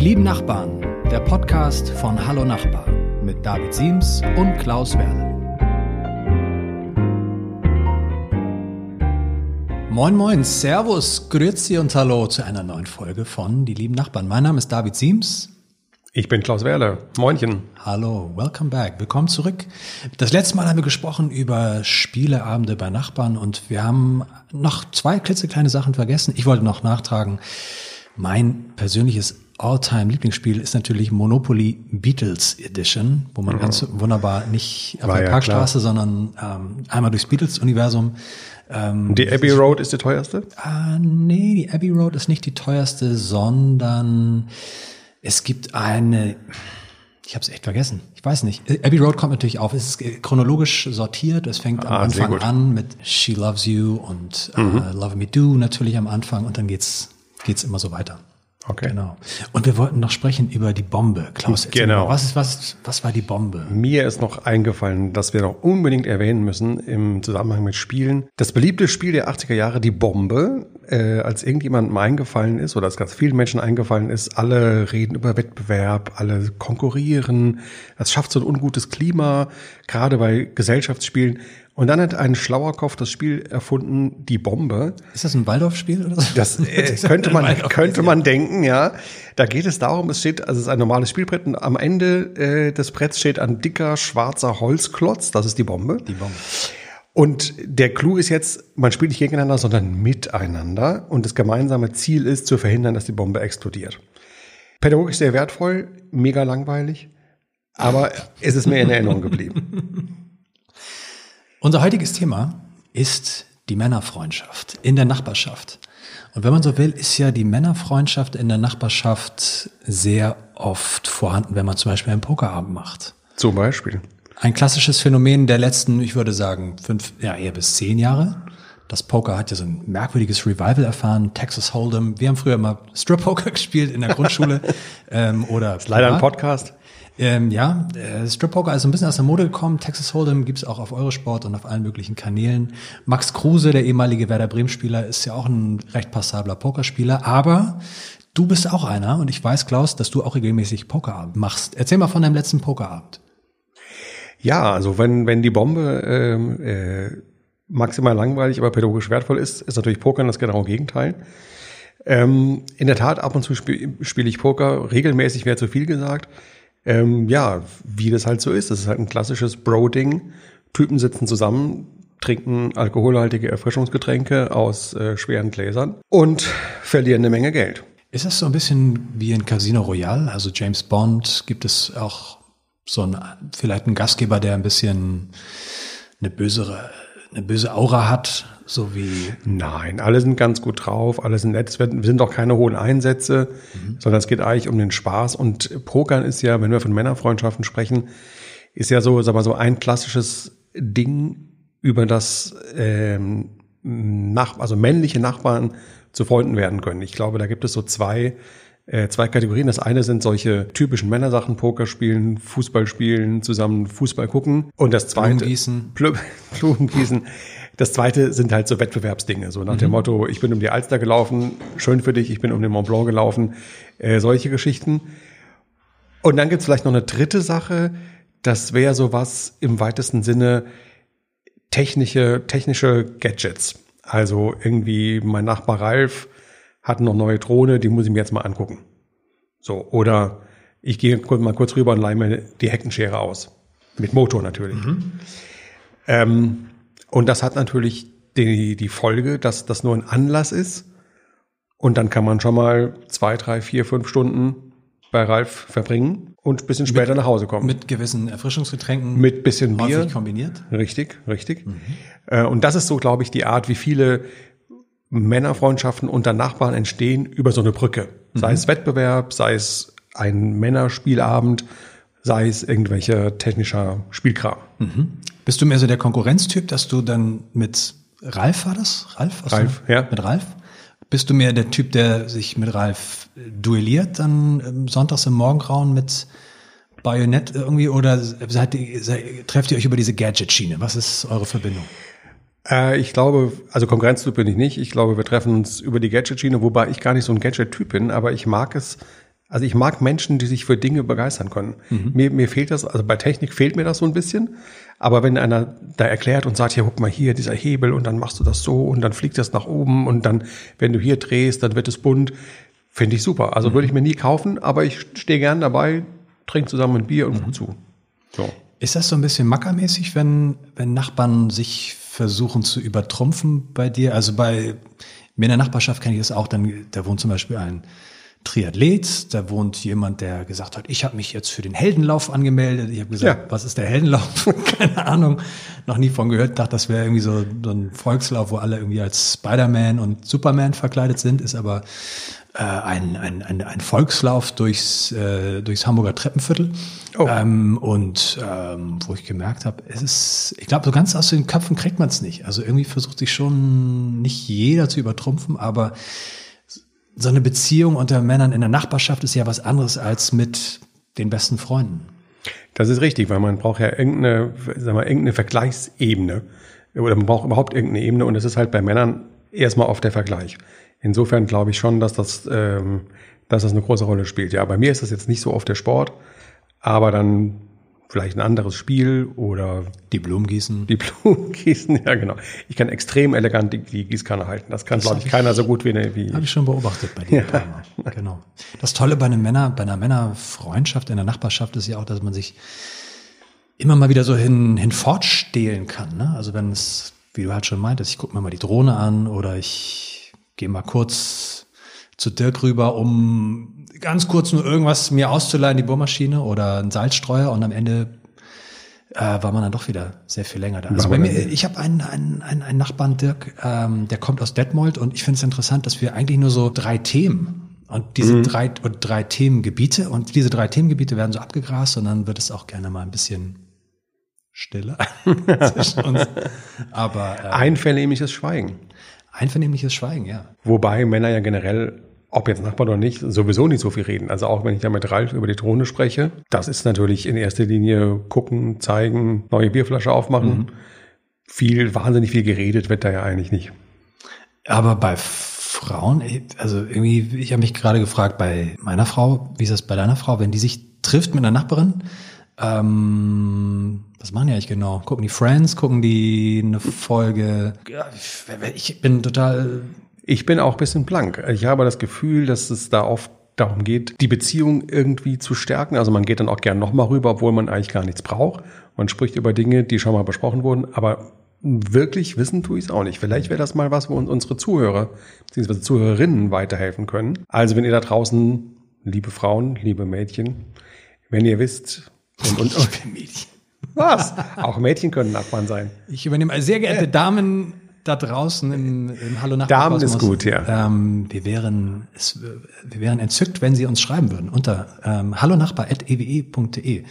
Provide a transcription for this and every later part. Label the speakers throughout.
Speaker 1: Die lieben Nachbarn, der Podcast von Hallo Nachbar mit David Siems und Klaus Werle. Moin Moin, Servus, Grüezi und Hallo zu einer neuen Folge von Die lieben Nachbarn. Mein Name ist David Siems.
Speaker 2: Ich bin Klaus Werle. Moinchen.
Speaker 1: Hallo, welcome back. Willkommen zurück. Das letzte Mal haben wir gesprochen über Spieleabende bei Nachbarn und wir haben noch zwei klitzekleine Sachen vergessen. Ich wollte noch nachtragen. Mein persönliches All-Time Lieblingsspiel ist natürlich Monopoly Beatles Edition, wo man mhm. ganz wunderbar nicht auf
Speaker 2: War
Speaker 1: der
Speaker 2: ja
Speaker 1: Parkstraße, sondern ähm, einmal durchs Beatles-Universum. Ähm,
Speaker 2: Die Abbey Road ist die teuerste?
Speaker 1: Ah, nee, die Abbey Road ist nicht die teuerste, sondern es gibt eine, ich habe es echt vergessen. Ich weiß nicht. Abbey Road kommt natürlich auf. Es ist chronologisch sortiert. Es fängt am
Speaker 2: Ah, sehr
Speaker 1: Anfang an mit She Loves You und
Speaker 2: Mhm.
Speaker 1: äh, Love Me Do natürlich am Anfang und dann geht's geht's immer so weiter.
Speaker 2: Okay.
Speaker 1: Genau. Und wir wollten noch sprechen über die Bombe. Klaus,
Speaker 2: Genau.
Speaker 1: was ist was was war die Bombe?
Speaker 2: Mir ist noch eingefallen, dass wir noch unbedingt erwähnen müssen im Zusammenhang mit Spielen. Das beliebte Spiel der 80er Jahre, die Bombe, äh, als irgendjemandem eingefallen ist oder als ganz vielen Menschen eingefallen ist, alle reden über Wettbewerb, alle konkurrieren. Das schafft so ein ungutes Klima, gerade bei Gesellschaftsspielen. Und dann hat ein schlauer Kopf das Spiel erfunden, die Bombe.
Speaker 1: Ist das ein Waldorfspiel oder so?
Speaker 2: Das äh, könnte man könnte man denken, ja. Da geht es darum, es steht, also es ist ein normales Spielbrett und am Ende äh, des Bretts steht ein dicker schwarzer Holzklotz, das ist die Bombe.
Speaker 1: die Bombe.
Speaker 2: Und der Clou ist jetzt, man spielt nicht gegeneinander, sondern miteinander und das gemeinsame Ziel ist zu verhindern, dass die Bombe explodiert. Pädagogisch sehr wertvoll, mega langweilig, aber es ist mir in Erinnerung geblieben.
Speaker 1: Unser heutiges Thema ist die Männerfreundschaft in der Nachbarschaft. Und wenn man so will, ist ja die Männerfreundschaft in der Nachbarschaft sehr oft vorhanden, wenn man zum Beispiel einen Pokerabend macht.
Speaker 2: Zum Beispiel.
Speaker 1: Ein klassisches Phänomen der letzten, ich würde sagen, fünf, ja eher bis zehn Jahre. Das Poker hat ja so ein merkwürdiges Revival erfahren. Texas Hold'em. Wir haben früher immer Strip Poker gespielt in der Grundschule ähm, oder
Speaker 2: Leider ein. Podcast.
Speaker 1: Ähm, ja, äh, Strip Poker ist so ein bisschen aus der Mode gekommen. Texas Hold'em gibt's auch auf Eurosport und auf allen möglichen Kanälen. Max Kruse, der ehemalige Werder Bremen-Spieler, ist ja auch ein recht passabler Pokerspieler. Aber du bist auch einer und ich weiß, Klaus, dass du auch regelmäßig Pokerabend machst. Erzähl mal von deinem letzten Pokerabend.
Speaker 2: Ja, also wenn, wenn die Bombe ähm, äh, maximal langweilig, aber pädagogisch wertvoll ist, ist natürlich Pokern das genaue Gegenteil. Ähm, in der Tat, ab und zu spiele spiel ich Poker, regelmäßig wäre zu viel gesagt. Ähm, ja, wie das halt so ist. Das ist halt ein klassisches Bro-Ding. Typen sitzen zusammen, trinken alkoholhaltige Erfrischungsgetränke aus äh, schweren Gläsern und verlieren eine Menge Geld.
Speaker 1: Ist das so ein bisschen wie in Casino Royale? Also James Bond, gibt es auch so ein, vielleicht einen Gastgeber, der ein bisschen eine bösere, eine böse Aura hat, so wie
Speaker 2: Nein, alle sind ganz gut drauf, alle sind nett. Es werden- sind auch keine hohen Einsätze, sondern es geht eigentlich um den Spaß. Und Pokern ist ja, wenn wir von Männerfreundschaften sprechen, ist ja so, sag mal so ein klassisches Ding, über das ähm, nach, also männliche Nachbarn zu Freunden werden können. Ich glaube, da gibt es so zwei äh, zwei Kategorien. Das eine sind solche typischen Männersachen, Poker spielen, Fußball spielen, zusammen Fußball gucken. Und das zweite
Speaker 1: Blumengießen.
Speaker 2: Blu- Blumengießen. Das zweite sind halt so Wettbewerbsdinge, so nach dem Motto, ich bin um die Alster gelaufen, schön für dich, ich bin um den Mont Blanc gelaufen, äh, solche Geschichten. Und dann gibt's vielleicht noch eine dritte Sache, das wäre sowas im weitesten Sinne technische, technische Gadgets. Also irgendwie mein Nachbar Ralf hat noch neue Drohne, die muss ich mir jetzt mal angucken. So, oder ich gehe mal kurz rüber und leihe mir die Heckenschere aus. Mit Motor natürlich. Ähm, und das hat natürlich die, die Folge, dass das nur ein Anlass ist. Und dann kann man schon mal zwei, drei, vier, fünf Stunden bei Ralf verbringen und ein bisschen später nach Hause kommen.
Speaker 1: mit gewissen Erfrischungsgetränken
Speaker 2: Mit bisschen Bier.
Speaker 1: kombiniert.
Speaker 2: Richtig, richtig. Äh, Und das ist so, glaube ich, die Art, wie viele Männerfreundschaften unter Nachbarn entstehen über so eine Brücke. Sei es Wettbewerb, sei es ein Männerspielabend, sei es irgendwelcher technischer Spielkram.
Speaker 1: Bist du mehr so der Konkurrenztyp, dass du dann mit Ralf war das? Ralf? Hast
Speaker 2: Ralf,
Speaker 1: du,
Speaker 2: ja.
Speaker 1: Mit Ralf? Bist du mehr der Typ, der sich mit Ralf duelliert, dann ähm, sonntags im Morgengrauen mit Bajonett irgendwie oder seid ihr, seid, trefft ihr euch über diese Gadget-Schiene? Was ist eure Verbindung?
Speaker 2: Äh, ich glaube, also Konkurrenztyp bin ich nicht. Ich glaube, wir treffen uns über die Gadget-Schiene, wobei ich gar nicht so ein Gadget-Typ bin, aber ich mag es Also ich mag Menschen, die sich für Dinge begeistern können. Mhm. Mir, mir fehlt das, also bei Technik fehlt mir das so ein bisschen. Aber wenn einer da erklärt und sagt, ja, guck mal hier, dieser Hebel und dann machst du das so und dann fliegt das nach oben und dann, wenn du hier drehst, dann wird es bunt, finde ich super. Also mhm. würde ich mir nie kaufen, aber ich stehe gern dabei, trinke zusammen ein Bier und mhm. zu.
Speaker 1: So. Ist das so ein bisschen mackermäßig, wenn, wenn Nachbarn sich versuchen zu übertrumpfen bei dir? Also bei mir in der Nachbarschaft kenne ich das auch, dann, da wohnt zum Beispiel ein Triathlet, da wohnt jemand, der gesagt hat, ich habe mich jetzt für den Heldenlauf angemeldet. Ich habe gesagt, ja. was ist der Heldenlauf? Keine Ahnung, noch nie von gehört. Dachte, das wäre irgendwie so, so ein Volkslauf, wo alle irgendwie als Spider-Man und Superman verkleidet sind, ist aber äh, ein, ein, ein, ein Volkslauf durchs, äh, durchs Hamburger Treppenviertel. Oh. Ähm, und ähm, wo ich gemerkt habe, es ist, ich glaube, so ganz aus den Köpfen kriegt man es nicht. Also irgendwie versucht sich schon nicht jeder zu übertrumpfen, aber so eine Beziehung unter Männern in der Nachbarschaft ist ja was anderes als mit den besten Freunden.
Speaker 2: Das ist richtig, weil man braucht ja irgendeine, sag mal, irgendeine Vergleichsebene. Oder man braucht überhaupt irgendeine Ebene und es ist halt bei Männern erstmal oft der Vergleich. Insofern glaube ich schon, dass das, ähm, dass das eine große Rolle spielt. Ja, bei mir ist das jetzt nicht so oft der Sport, aber dann vielleicht ein anderes Spiel oder
Speaker 1: die Blumen gießen.
Speaker 2: Die Blumen gießen, ja genau. Ich kann extrem elegant die, die Gießkanne halten. Das kann, glaube ich, keiner so gut wie, eine, wie
Speaker 1: Habe ich schon beobachtet bei dir. Ja. Genau. Das Tolle bei einem Männer, bei einer Männerfreundschaft in der Nachbarschaft ist ja auch, dass man sich immer mal wieder so hin, hinfortstehlen kann. Ne? Also wenn es, wie du halt schon meintest, ich gucke mir mal die Drohne an oder ich gehe mal kurz zu Dirk rüber, um ganz kurz nur irgendwas mir auszuleihen, die Bohrmaschine oder ein Salzstreuer und am Ende äh, war man dann doch wieder sehr viel länger da. Also bei mir, ich habe einen, einen, einen, einen Nachbarn, Dirk, ähm, der kommt aus Detmold und ich finde es interessant, dass wir eigentlich nur so drei Themen und diese mhm. drei, und drei Themengebiete und diese drei Themengebiete werden so abgegrast und dann wird es auch gerne mal ein bisschen stiller zwischen uns.
Speaker 2: Aber äh, einvernehmliches Schweigen.
Speaker 1: Einvernehmliches Schweigen, ja.
Speaker 2: Wobei Männer ja generell ob jetzt Nachbarn oder nicht, sowieso nicht so viel reden. Also auch wenn ich da mit Ralf über die Drohne spreche, das ist natürlich in erster Linie gucken, zeigen, neue Bierflasche aufmachen. Mhm. Viel, wahnsinnig viel geredet wird da ja eigentlich nicht.
Speaker 1: Aber bei Frauen, also irgendwie, ich habe mich gerade gefragt, bei meiner Frau, wie ist das bei deiner Frau, wenn die sich trifft mit einer Nachbarin, ähm, was machen die eigentlich genau? Gucken die Friends, gucken die eine Folge? Ich bin total
Speaker 2: ich bin auch ein bisschen blank. Ich habe das Gefühl, dass es da oft darum geht, die Beziehung irgendwie zu stärken. Also man geht dann auch gern nochmal rüber, obwohl man eigentlich gar nichts braucht. Man spricht über Dinge, die schon mal besprochen wurden, aber wirklich wissen tue ich es auch nicht. Vielleicht wäre das mal was, wo uns unsere Zuhörer bzw. Zuhörerinnen weiterhelfen können. Also wenn ihr da draußen, liebe Frauen, liebe Mädchen, wenn ihr wisst und, und, und Mädchen. Was? Auch Mädchen können Nachbarn sein.
Speaker 1: Ich übernehme, sehr geehrte Damen, da draußen im, im Hallo Nachbar
Speaker 2: Damen ist gut, ja.
Speaker 1: Ähm, wir, wären, es, wir wären entzückt, wenn Sie uns schreiben würden unter ähm, hallonachbar.ewe.de.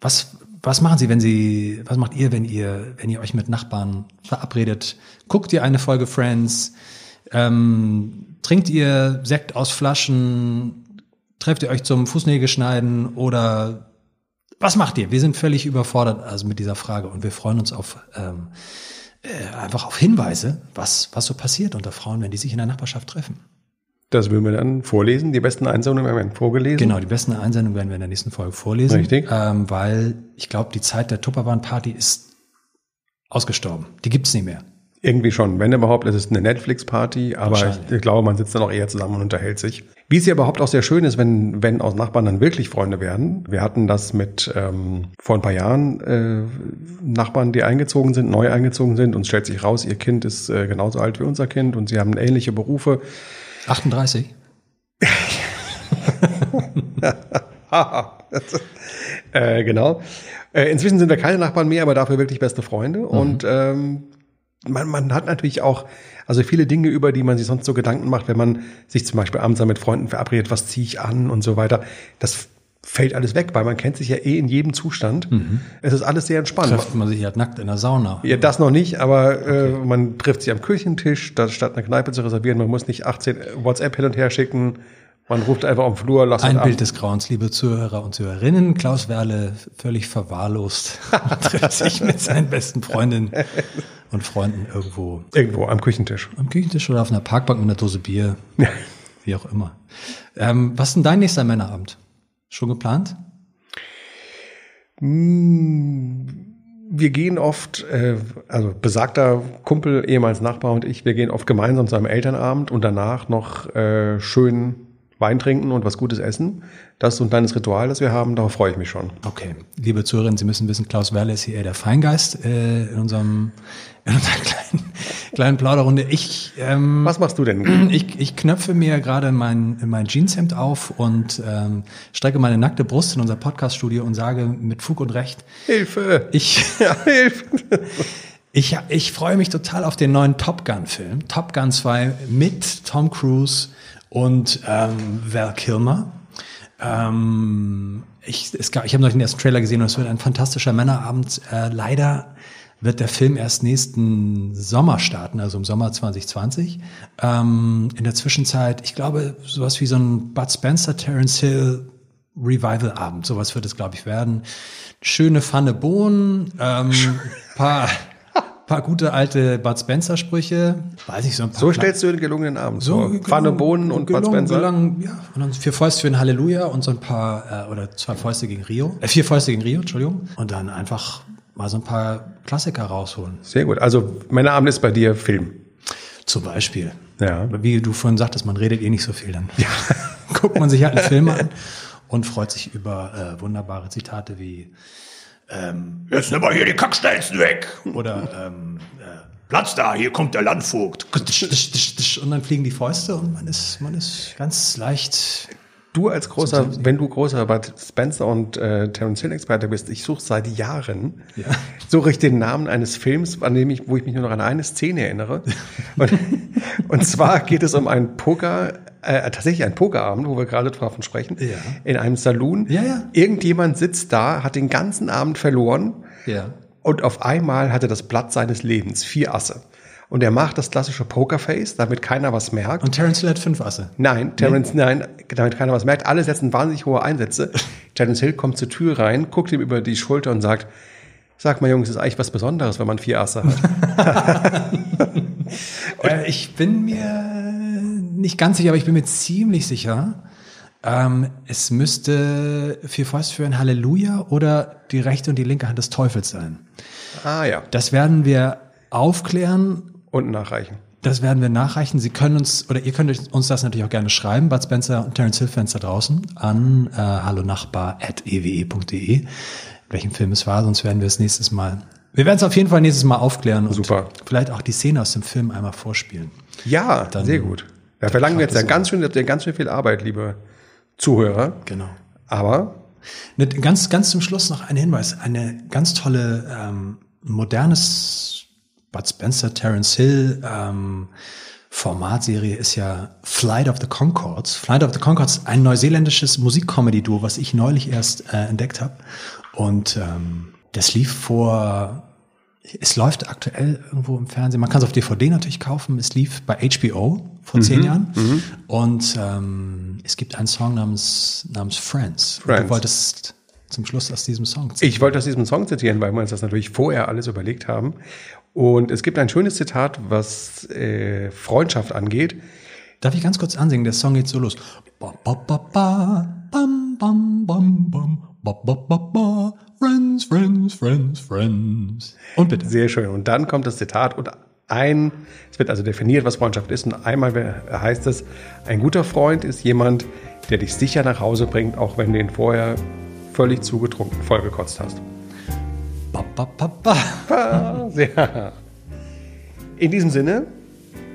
Speaker 1: Was, was machen Sie, wenn Sie, was macht ihr, wenn ihr, wenn ihr euch mit Nachbarn verabredet? Guckt ihr eine Folge Friends? Ähm, trinkt ihr Sekt aus Flaschen? Trefft ihr euch zum Fußnägelschneiden oder was macht ihr? Wir sind völlig überfordert also mit dieser Frage und wir freuen uns auf ähm, äh, einfach auf Hinweise, was, was so passiert unter Frauen, wenn die sich in der Nachbarschaft treffen.
Speaker 2: Das würden wir dann vorlesen. Die besten Einsendungen werden vorgelesen.
Speaker 1: Genau, die besten Einsendungen werden wir in der nächsten Folge vorlesen.
Speaker 2: Richtig.
Speaker 1: Ähm, weil ich glaube, die Zeit der Tupperwaren-Party ist ausgestorben. Die gibt's nicht mehr.
Speaker 2: Irgendwie schon. Wenn überhaupt, ist es eine Netflix-Party, aber ich, ich, glaube, man sitzt dann auch eher zusammen und unterhält sich. Wie es ja überhaupt auch sehr schön ist, wenn, wenn aus Nachbarn dann wirklich Freunde werden. Wir hatten das mit ähm, vor ein paar Jahren äh, Nachbarn, die eingezogen sind, neu eingezogen sind und stellt sich raus, ihr Kind ist äh, genauso alt wie unser Kind und sie haben ähnliche Berufe.
Speaker 1: 38?
Speaker 2: äh, genau. Äh, inzwischen sind wir keine Nachbarn mehr, aber dafür wirklich beste Freunde. Mhm. Und ähm, man, man hat natürlich auch, also viele Dinge, über die man sich sonst so Gedanken macht, wenn man sich zum Beispiel abends mit Freunden verabredet, was ziehe ich an und so weiter. Das fällt alles weg, weil man kennt sich ja eh in jedem Zustand. Mhm. Es ist alles sehr entspannt.
Speaker 1: Trifft man sich ja nackt in der Sauna.
Speaker 2: Ja, das noch nicht, aber äh, okay. äh, man trifft sich am Küchentisch, statt eine Kneipe zu reservieren. Man muss nicht 18 WhatsApp hin und her schicken. Man ruft einfach am Flur,
Speaker 1: lasst Ein Bild des Grauens, liebe Zuhörer und Zuhörerinnen. Klaus Werle, völlig verwahrlost, trifft sich mit seinen besten Freundinnen und Freunden irgendwo.
Speaker 2: Irgendwo am Küchentisch.
Speaker 1: Am Küchentisch oder auf einer Parkbank mit einer Dose Bier. Wie auch immer. Ähm, was ist denn dein nächster Männerabend? Schon geplant?
Speaker 2: Wir gehen oft, äh, also besagter Kumpel, ehemals Nachbar und ich, wir gehen oft gemeinsam zu einem Elternabend und danach noch äh, schön Wein trinken und was Gutes essen. Das ist so ein kleines Ritual, das wir haben. Darauf freue ich mich schon.
Speaker 1: Okay. Liebe Zuhörerinnen, Sie müssen wissen, Klaus Werle ist hier eher der Feingeist äh, in unserem in unserer kleinen, kleinen Plauderrunde. Ich, ähm,
Speaker 2: was machst du denn?
Speaker 1: Ich, ich knöpfe mir gerade mein, mein Jeanshemd auf und ähm, strecke meine nackte Brust in unser Podcaststudio und sage mit Fug und Recht.
Speaker 2: Hilfe!
Speaker 1: Ich, ja, Hilfe! Ich, ich freue mich total auf den neuen Top Gun-Film. Top Gun 2 mit Tom Cruise und ähm, Val Kilmer. Ähm, ich es gab, ich habe noch den ersten Trailer gesehen und es wird ein fantastischer Männerabend. Äh, leider wird der Film erst nächsten Sommer starten, also im Sommer 2020. Ähm, in der Zwischenzeit, ich glaube, sowas wie so ein Bud Spencer, Terence Hill Revival-Abend, sowas wird es, glaube ich, werden. Schöne Pfanne Bohnen, ähm, paar paar gute alte Bud Spencer Sprüche, weiß ich so ein paar.
Speaker 2: So stellst du einen gelungenen Abend so vor. Pfanne, Bohnen und gelungen, Bud Spencer.
Speaker 1: Gelungen, ja, und dann vier Fäuste für ein Halleluja und so ein paar äh, oder zwei Fäuste gegen Rio, äh, vier Fäuste gegen Rio, Entschuldigung, und dann einfach mal so ein paar Klassiker rausholen.
Speaker 2: Sehr gut. Also Männerabend ist bei dir Film.
Speaker 1: Zum Beispiel.
Speaker 2: Ja.
Speaker 1: Wie du vorhin sagtest, man redet eh nicht so viel. Dann ja. guckt man sich halt einen Film an und freut sich über äh, wunderbare Zitate wie ähm, Jetzt nimm mal hier die Kackstelzen weg. Oder ähm, äh, Platz da, hier kommt der Landvogt. Und dann fliegen die Fäuste und man ist, man ist ganz leicht
Speaker 2: Du als großer, wenn du großer Bud Spencer und äh, Terence Hill Experte bist, ich suche seit Jahren, ja. suche ich den Namen eines Films, an dem ich, wo ich mich nur noch an eine Szene erinnere. Und, und zwar geht es um einen Poker, äh, tatsächlich einen Pokerabend, wo wir gerade davon sprechen, ja. in einem Saloon.
Speaker 1: Ja, ja.
Speaker 2: Irgendjemand sitzt da, hat den ganzen Abend verloren.
Speaker 1: Ja.
Speaker 2: Und auf einmal hatte das Blatt seines Lebens vier Asse und er macht das klassische Pokerface, damit keiner was merkt.
Speaker 1: Und Terence Hill hat fünf Asse.
Speaker 2: Nein, Terence, nee. nein, damit keiner was merkt. Alle setzen wahnsinnig hohe Einsätze. Terence Hill kommt zur Tür rein, guckt ihm über die Schulter und sagt, Sag mal, Jungs, ist eigentlich was Besonderes, wenn man vier Asse hat.
Speaker 1: äh, ich bin mir nicht ganz sicher, aber ich bin mir ziemlich sicher, ähm, es müsste vier Fäuste für ein Halleluja oder die rechte und die linke Hand des Teufels sein.
Speaker 2: Ah ja.
Speaker 1: Das werden wir aufklären
Speaker 2: und nachreichen.
Speaker 1: Das werden wir nachreichen. Sie können uns, oder ihr könnt uns das natürlich auch gerne schreiben, Bud Spencer und Terence Hill Fans da draußen, an äh, hallonachbar.ewe.de, welchen Film es war, sonst werden wir es nächstes Mal, wir werden es auf jeden Fall nächstes Mal aufklären und
Speaker 2: Super.
Speaker 1: vielleicht auch die Szene aus dem Film einmal vorspielen.
Speaker 2: Ja, dann, sehr gut. Da verlangen wir jetzt ja ganz schön, ganz schön viel Arbeit, liebe Zuhörer.
Speaker 1: Genau.
Speaker 2: Aber
Speaker 1: ganz, ganz zum Schluss noch ein Hinweis. Eine ganz tolle ähm, modernes Bud Spencer, Terence Hill, ähm, Formatserie ist ja Flight of the Concords. Flight of the Concords, ein neuseeländisches Musikcomedy-Duo, was ich neulich erst äh, entdeckt habe. Und ähm, das lief vor, es läuft aktuell irgendwo im Fernsehen. Man kann es auf DVD natürlich kaufen. Es lief bei HBO vor mhm, zehn Jahren. Mhm. Und ähm, es gibt einen Song namens, namens Friends.
Speaker 2: Friends.
Speaker 1: Du wolltest zum Schluss aus diesem Song zitieren.
Speaker 2: Ich wollte aus diesem Song zitieren, weil wir uns das natürlich vorher alles überlegt haben. Und es gibt ein schönes Zitat, was äh, Freundschaft angeht.
Speaker 1: Darf ich ganz kurz ansingen? Der Song geht so los. Ba, ba, ba, ba, bam, bam, bam, bam, ba, ba, ba, ba, friends, friends, friends, friends.
Speaker 2: Und bitte. Sehr schön. Und dann kommt das Zitat und ein, es wird also definiert, was Freundschaft ist. Und einmal heißt es, ein guter Freund ist jemand, der dich sicher nach Hause bringt, auch wenn du ihn vorher völlig zugetrunken vollgekotzt hast.
Speaker 1: Ba, ba, ba, ba.
Speaker 2: Ja. In diesem Sinne,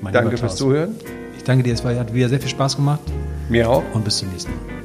Speaker 2: mein danke fürs Zuhören.
Speaker 1: Ich danke dir, es war, hat wieder sehr viel Spaß gemacht.
Speaker 2: Mir auch.
Speaker 1: Und bis zum nächsten Mal.